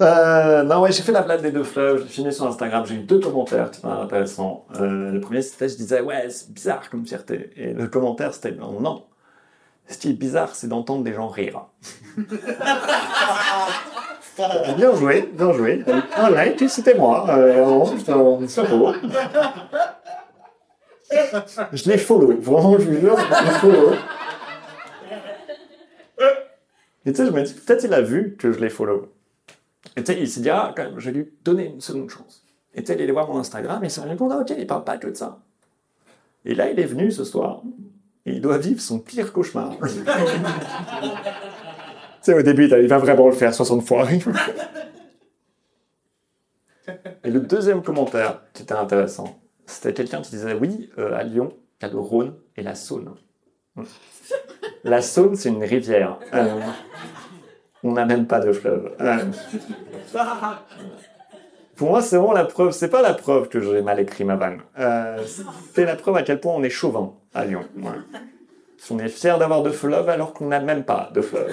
Euh, non, ouais, j'ai fait la blague des deux fleuves, j'ai fini sur Instagram, j'ai eu deux commentaires qui sont intéressants. Euh, le premier, c'était, je disais, ouais, c'est bizarre comme fierté. Et le commentaire, c'était, non, non. Ce qui est bizarre, c'est d'entendre des gens rire. bien joué, bien joué. Un like, c'était moi. Euh, c'est beau. Je l'ai follow, vraiment, je vous jure, je l'ai follow. Et tu sais, je me dis, peut-être il a vu que je l'ai follow. Et tu sais, il s'est dit, ah, quand même, je vais lui donner une seconde chance. Et tu sais, il est allé voir mon Instagram et il s'est rendu compte, ah, ok, il parle pas que de ça. Et là, il est venu ce soir et il doit vivre son pire cauchemar. tu sais, au début, il va vraiment le faire 60 fois. et le deuxième commentaire qui était intéressant, c'était quelqu'un qui disait, oui, euh, à Lyon, il y a le Rhône et la Saône. La Saône, c'est une rivière. Euh, on n'a même pas de fleuve. Euh, pour moi, c'est vraiment la preuve. C'est pas la preuve que j'ai mal écrit ma vanne. Euh, c'est la preuve à quel point on est chauvin à Lyon. On est fier d'avoir de fleuve alors qu'on n'a même pas de fleuve.